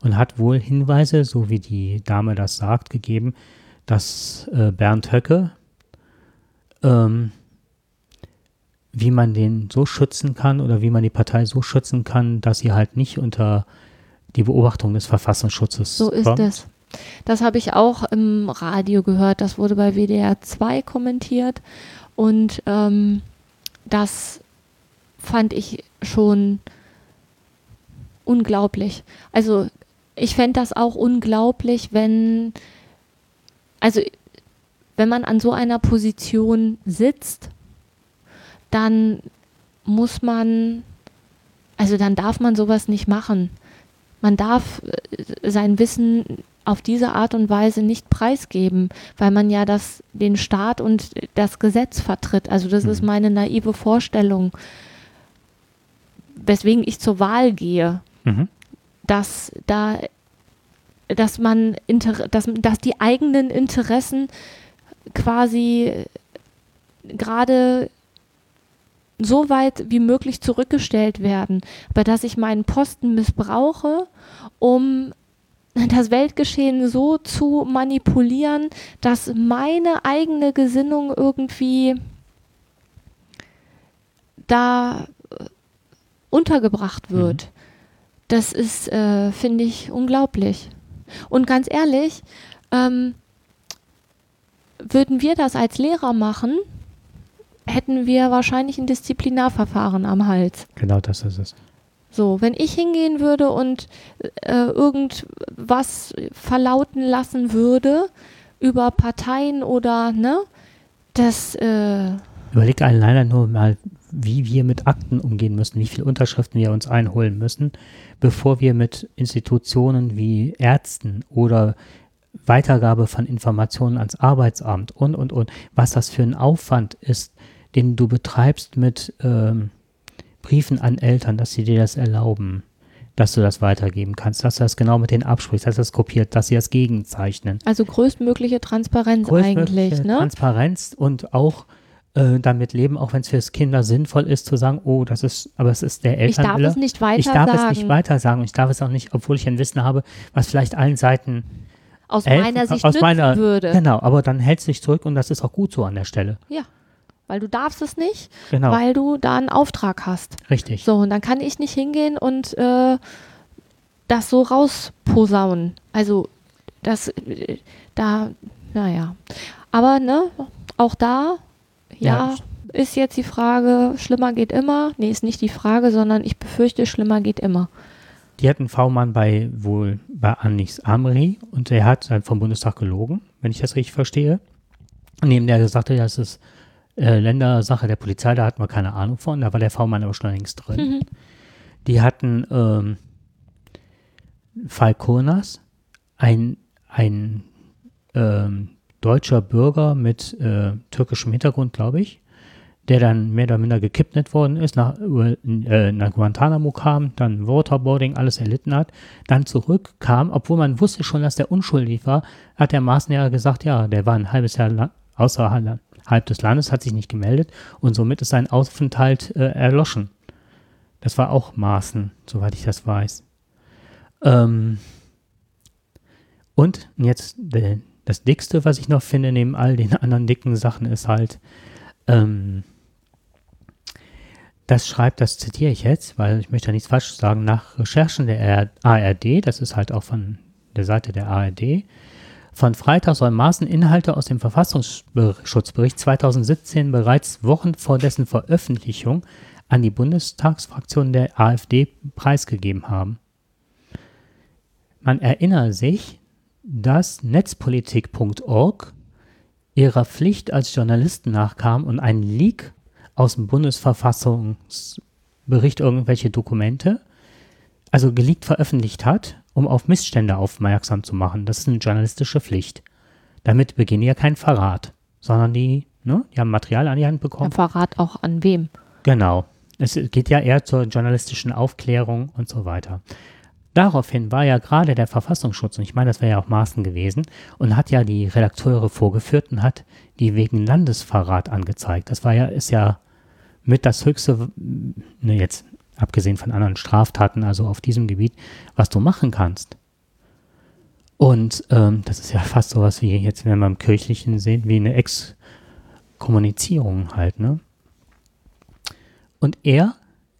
und hat wohl Hinweise, so wie die Dame das sagt, gegeben, dass äh, Bernd Höcke, ähm, wie man den so schützen kann oder wie man die Partei so schützen kann, dass sie halt nicht unter die Beobachtung des Verfassungsschutzes So ist kommt. es. Das habe ich auch im Radio gehört. Das wurde bei WDR 2 kommentiert. Und ähm, das fand ich schon unglaublich. Also ich fände das auch unglaublich, wenn, also wenn man an so einer Position sitzt, dann muss man, also dann darf man sowas nicht machen. Man darf äh, sein Wissen auf diese Art und Weise nicht preisgeben, weil man ja das, den Staat und das Gesetz vertritt. Also das ist Mhm. meine naive Vorstellung, weswegen ich zur Wahl gehe, Mhm. dass da, dass man, Inter dass, dass die eigenen Interessen quasi gerade so weit wie möglich zurückgestellt werden, aber dass ich meinen Posten missbrauche, um das Weltgeschehen so zu manipulieren, dass meine eigene Gesinnung irgendwie da äh, untergebracht wird. Das ist, äh, finde ich, unglaublich. Und ganz ehrlich, ähm, würden wir das als Lehrer machen, hätten wir wahrscheinlich ein Disziplinarverfahren am Hals. Genau das ist es. So, wenn ich hingehen würde und äh, irgendwas verlauten lassen würde über Parteien oder, ne, das, äh, Überleg alleine nur mal, wie wir mit Akten umgehen müssen, wie viele Unterschriften wir uns einholen müssen, bevor wir mit Institutionen wie Ärzten oder Weitergabe von Informationen ans Arbeitsamt und, und, und, was das für ein Aufwand ist, den du betreibst mit ähm, Briefen an Eltern, dass sie dir das erlauben, dass du das weitergeben kannst, dass du das genau mit denen absprichst, dass du das kopiert, dass sie das gegenzeichnen. also größtmögliche Transparenz größtmögliche eigentlich, ne? Transparenz und auch äh, damit leben, auch wenn es für Kinder sinnvoll ist, zu sagen, oh, das ist, aber es ist der Ich darf es nicht weiter ich darf sagen. es nicht weiter sagen und ich darf es auch nicht, obwohl ich ein Wissen habe, was vielleicht allen Seiten Aus helfen meiner Sicht aus meiner, würde. Genau, aber dann hältst du dich zurück und das ist auch gut so an der Stelle. Ja, weil du darfst es nicht, Genau, weil du da einen Auftrag hast. richtig. So, und dann kann ich nicht hingehen und äh, das so rausposaunen. Also, das, äh, da, naja. Aber, ne, auch da, ja, Ja. ist jetzt die Frage, schlimmer geht immer. Nee, ist nicht die Frage, sondern ich befürchte, schlimmer geht immer. Die hatten V-Mann bei wohl bei Anis Amri und der hat dann vom Bundestag gelogen, wenn ich das richtig verstehe. Neben der gesagt hat, das ist äh, Ländersache der Polizei, da hatten wir keine Ahnung von, da war der V-Mann aber schon längst drin. Mhm. Die hatten ähm, Falconas, ein, ein ähm, deutscher Bürger mit äh, türkischem Hintergrund, glaube ich, der dann mehr oder minder gekidnappt worden ist, nach, äh, nach Guantanamo kam, dann Waterboarding, alles erlitten hat, dann zurückkam, obwohl man wusste schon, dass der unschuldig war, hat der ja gesagt, ja, der war ein halbes Jahr außerhalb des Landes, hat sich nicht gemeldet und somit ist sein Aufenthalt äh, erloschen. Das war auch Maaßen, soweit ich das weiß. Ähm und jetzt äh, das Dickste, was ich noch finde, neben all den anderen dicken Sachen, ist halt, ähm, das schreibt, das zitiere ich jetzt, weil ich möchte ja nichts falsch sagen, nach Recherchen der ARD, das ist halt auch von der Seite der ARD, von Freitag sollen Maßen Inhalte aus dem Verfassungsschutzbericht 2017 bereits Wochen vor dessen Veröffentlichung an die Bundestagsfraktion der AfD preisgegeben haben. Man erinnere sich, dass netzpolitik.org ihrer Pflicht als Journalisten nachkam und einen Leak aus dem Bundesverfassungsbericht irgendwelche Dokumente, also geleakt veröffentlicht hat, um auf Missstände aufmerksam zu machen. Das ist eine journalistische Pflicht. Damit beginnen ja kein Verrat, sondern die, ne, die haben Material an die Hand bekommen. Ja, Verrat auch an wem? Genau. Es geht ja eher zur journalistischen Aufklärung und so weiter. Daraufhin war ja gerade der Verfassungsschutz, und ich meine, das wäre ja auch Maßen gewesen, und hat ja die Redakteure vorgeführt und hat die wegen Landesverrat angezeigt. Das war ja, ist ja mit das höchste, ne, jetzt abgesehen von anderen Straftaten, also auf diesem Gebiet, was du machen kannst. Und ähm, das ist ja fast sowas wie jetzt, wenn wir im Kirchlichen sehen, wie eine Exkommunizierung halt, ne? Und er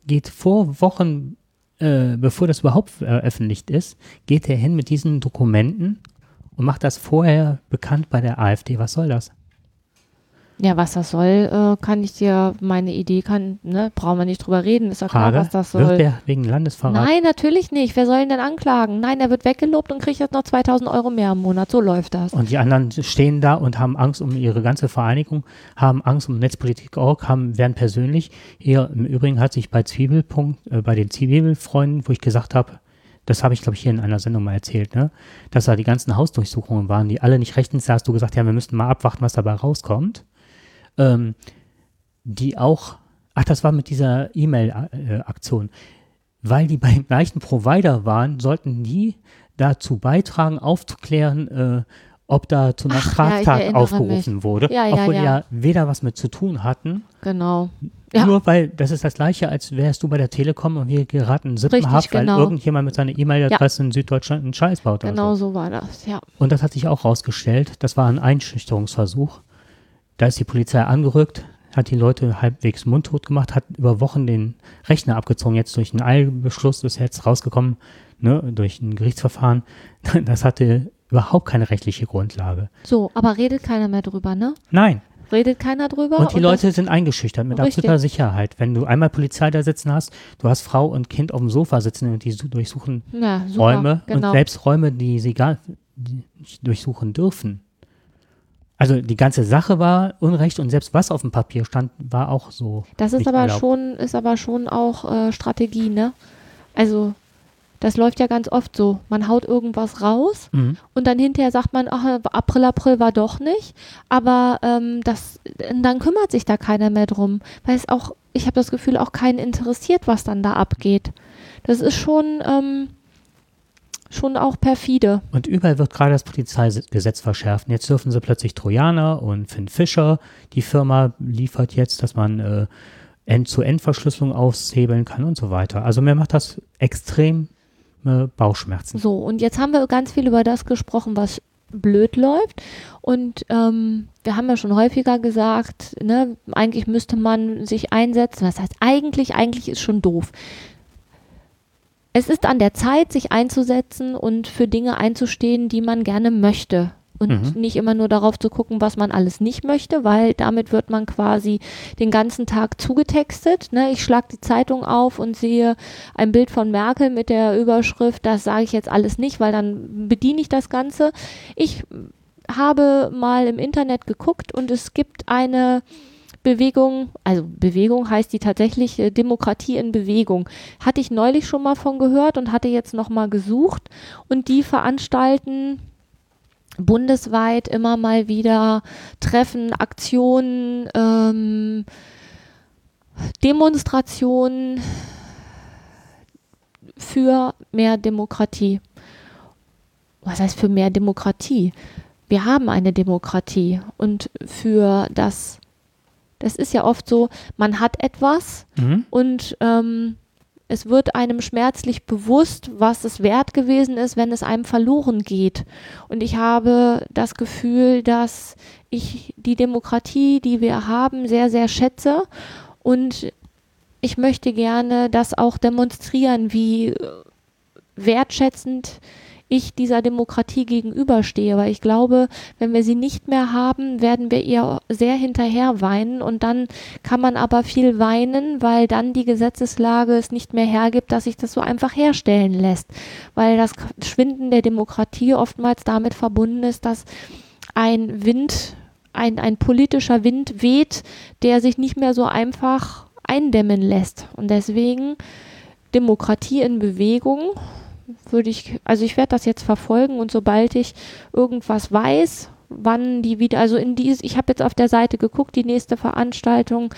geht vor Wochen, äh, bevor das überhaupt veröffentlicht ist, geht er hin mit diesen Dokumenten und macht das vorher bekannt bei der AfD. Was soll das? Ja, was das soll, äh, kann ich dir, meine Idee kann, ne, brauchen wir nicht drüber reden, ist ja klar, was das soll. Wird der wegen Landesverrat? Nein, natürlich nicht. Wer soll ihn denn anklagen? Nein, er wird weggelobt und kriegt jetzt noch 2000 Euro mehr im Monat. So läuft das. Und die anderen stehen da und haben Angst um ihre ganze Vereinigung, haben Angst um Netzpolitik.org, haben, werden persönlich. Hier im Übrigen hat sich bei Zwiebelpunkt, äh, bei den Zwiebelfreunden, wo ich gesagt habe, das habe ich, glaube ich, hier in einer Sendung mal erzählt, ne? dass da die ganzen Hausdurchsuchungen waren, die alle nicht rechtens, da hast du gesagt, ja, wir müssten mal abwarten, was dabei rauskommt ähm, die auch, ach, das war mit dieser E-Mail-Aktion, weil die beim gleichen Provider waren, sollten die dazu beitragen, aufzuklären, äh, ob da zu einer Straftat ja, aufgerufen mich. wurde, ja, ja, obwohl ja. die ja weder was mit zu tun hatten. Genau. Nur weil das ist das gleiche, als wärst du bei der Telekom und wir geraten Sippenhaft, genau. weil irgendjemand mit seiner E-Mail-Adresse in Süddeutschland einen Scheiß baut. Genau so. so war das, ja. Und das hat sich auch rausgestellt. Das war ein Einschüchterungsversuch. Da ist die Polizei angerückt, hat die Leute halbwegs mundtot gemacht, hat über Wochen den Rechner abgezogen. Jetzt durch einen Eilbeschluss ist jetzt rausgekommen, ne, durch ein Gerichtsverfahren. Das hatte überhaupt keine rechtliche Grundlage. So, aber redet keiner mehr drüber, ne? Nein. Redet keiner drüber. Und die das- Leute sind eingeschüchtert mit Richtig. absoluter Sicherheit. Wenn du einmal Polizei da sitzen hast, du hast Frau und Kind auf dem Sofa sitzen und die su- durchsuchen ja, super, Räume genau. und selbst Räume, die sie gar die nicht durchsuchen dürfen. Also die ganze Sache war Unrecht und selbst was auf dem Papier stand, war auch so. Das ist aber erlaubt. schon, ist aber schon auch äh, Strategie, ne? Also, das läuft ja ganz oft so. Man haut irgendwas raus Mhm. und dann hinterher sagt man, ach, April, April war doch nicht. Aber ähm, das, dann kümmert sich da keiner mehr drum. Weil es auch, ich habe das Gefühl, auch keinen interessiert, was dann da abgeht. Das ist schon, ähm, schon auch perfide. Und überall wird gerade das Polizeigesetz verschärft. Und Jetzt dürfen sie plötzlich Trojaner und Finn Fischer, die Firma liefert jetzt, dass man äh, End-zu-End-Verschlüsselung aushebeln kann und so weiter. Also mir macht das extrem äh, Bauchschmerzen. So, und jetzt haben wir ganz viel über das gesprochen, was blöd läuft. Und ähm, wir haben ja schon häufiger gesagt, ne, eigentlich müsste man sich einsetzen. Was heißt eigentlich? Eigentlich ist schon doof. Es ist an der Zeit, sich einzusetzen und für Dinge einzustehen, die man gerne möchte. Und Mhm. nicht immer nur darauf zu gucken, was man alles nicht möchte, weil damit wird man quasi den ganzen Tag zugetextet. Ne? Ich schlage die Zeitung auf und sehe ein Bild von Merkel mit der Überschrift, das sage ich jetzt alles nicht, weil dann bediene ich das Ganze. Ich habe mal im Internet geguckt und es gibt eine Bewegung, also Bewegung heißt die tatsächlich Demokratie in Bewegung. Hatte ich neulich schon mal von gehört und hatte jetzt noch mal gesucht und die veranstalten bundesweit immer mal wieder Treffen, Aktionen, ähm, Demonstrationen für mehr Demokratie. Was heißt für mehr Demokratie? Wir haben eine Demokratie und für das, das ist ja oft so, man hat etwas Mhm. und ähm, es wird einem schmerzlich bewusst, was es wert gewesen ist, wenn es einem verloren geht. Und ich habe das Gefühl, dass ich die Demokratie, die wir haben, sehr, sehr schätze. Und ich möchte gerne das auch demonstrieren, wie äh, wertschätzend ich dieser Demokratie gegenüberstehe, weil ich glaube, wenn wir sie nicht mehr haben, werden wir ihr sehr hinterher weinen. Und dann kann man aber viel weinen, weil dann die Gesetzeslage es nicht mehr hergibt, dass sich das so einfach herstellen lässt, weil das Schwinden der Demokratie oftmals damit verbunden ist, dass ein Wind, ein, ein politischer Wind weht, der sich nicht mehr so einfach eindämmen lässt. Und deswegen Demokratie in Bewegung würde ich, also ich werde das jetzt verfolgen und sobald ich irgendwas weiß, wann die wieder, also in dies, ich habe jetzt auf der Seite geguckt, die nächste Veranstaltung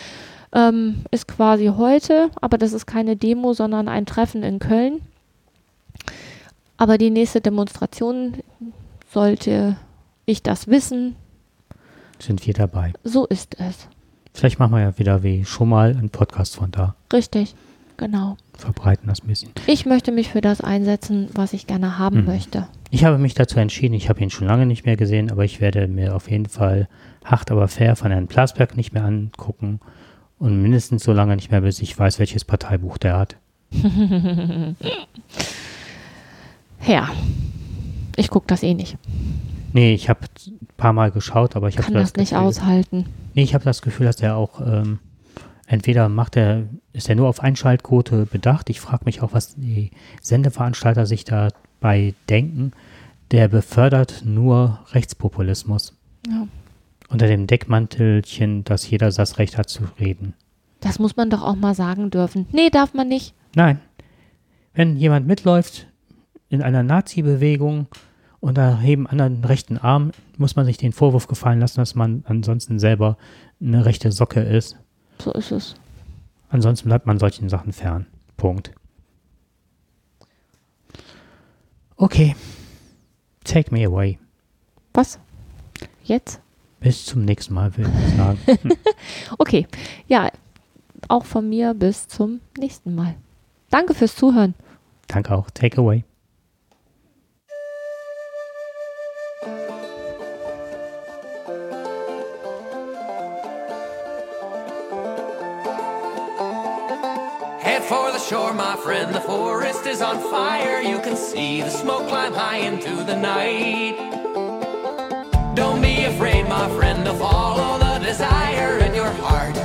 ähm, ist quasi heute, aber das ist keine Demo, sondern ein Treffen in Köln. Aber die nächste Demonstration sollte ich das wissen, Sind wir dabei. so ist es. Vielleicht machen wir ja wieder wie schon mal einen Podcast von da. Richtig, genau. Verbreiten das ein bisschen. Ich möchte mich für das einsetzen, was ich gerne haben Mhm. möchte. Ich habe mich dazu entschieden, ich habe ihn schon lange nicht mehr gesehen, aber ich werde mir auf jeden Fall hart aber fair von Herrn Plasberg nicht mehr angucken und mindestens so lange nicht mehr, bis ich weiß, welches Parteibuch der hat. Ja, ich gucke das eh nicht. Nee, ich habe ein paar Mal geschaut, aber ich habe Kann das nicht Gefühl, aushalten. Nee, ich habe das Gefühl, dass er auch ähm, entweder macht er, ist er nur auf Einschaltquote bedacht. Ich frage mich auch, was die Sendeveranstalter sich dabei denken. Der befördert nur Rechtspopulismus. Ja. Unter dem Deckmantelchen, dass jeder das Recht hat zu reden. Das muss man doch auch mal sagen dürfen. Nee, darf man nicht. Nein. Wenn jemand mitläuft in einer Nazi-Bewegung und da heben anderen rechten Arm, muss man sich den Vorwurf gefallen lassen, dass man ansonsten selber eine rechte Socke ist. So ist es. Ansonsten bleibt man solchen Sachen fern. Punkt. Okay. Take me away. Was? Jetzt? Bis zum nächsten Mal, will ich sagen. Okay. Ja, auch von mir bis zum nächsten Mal. Danke fürs Zuhören. Danke auch. Take away. shore, my friend. The forest is on fire. You can see the smoke climb high into the night. Don't be afraid, my friend, to follow the desire in your heart.